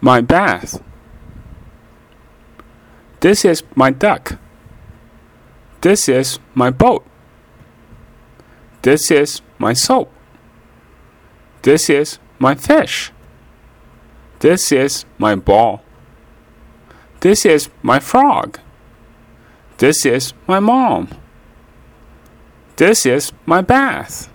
my bath. This is my duck. This is my boat. This is my soap. This is my fish. This is my ball. This is my frog. This is my mom. This is my bath.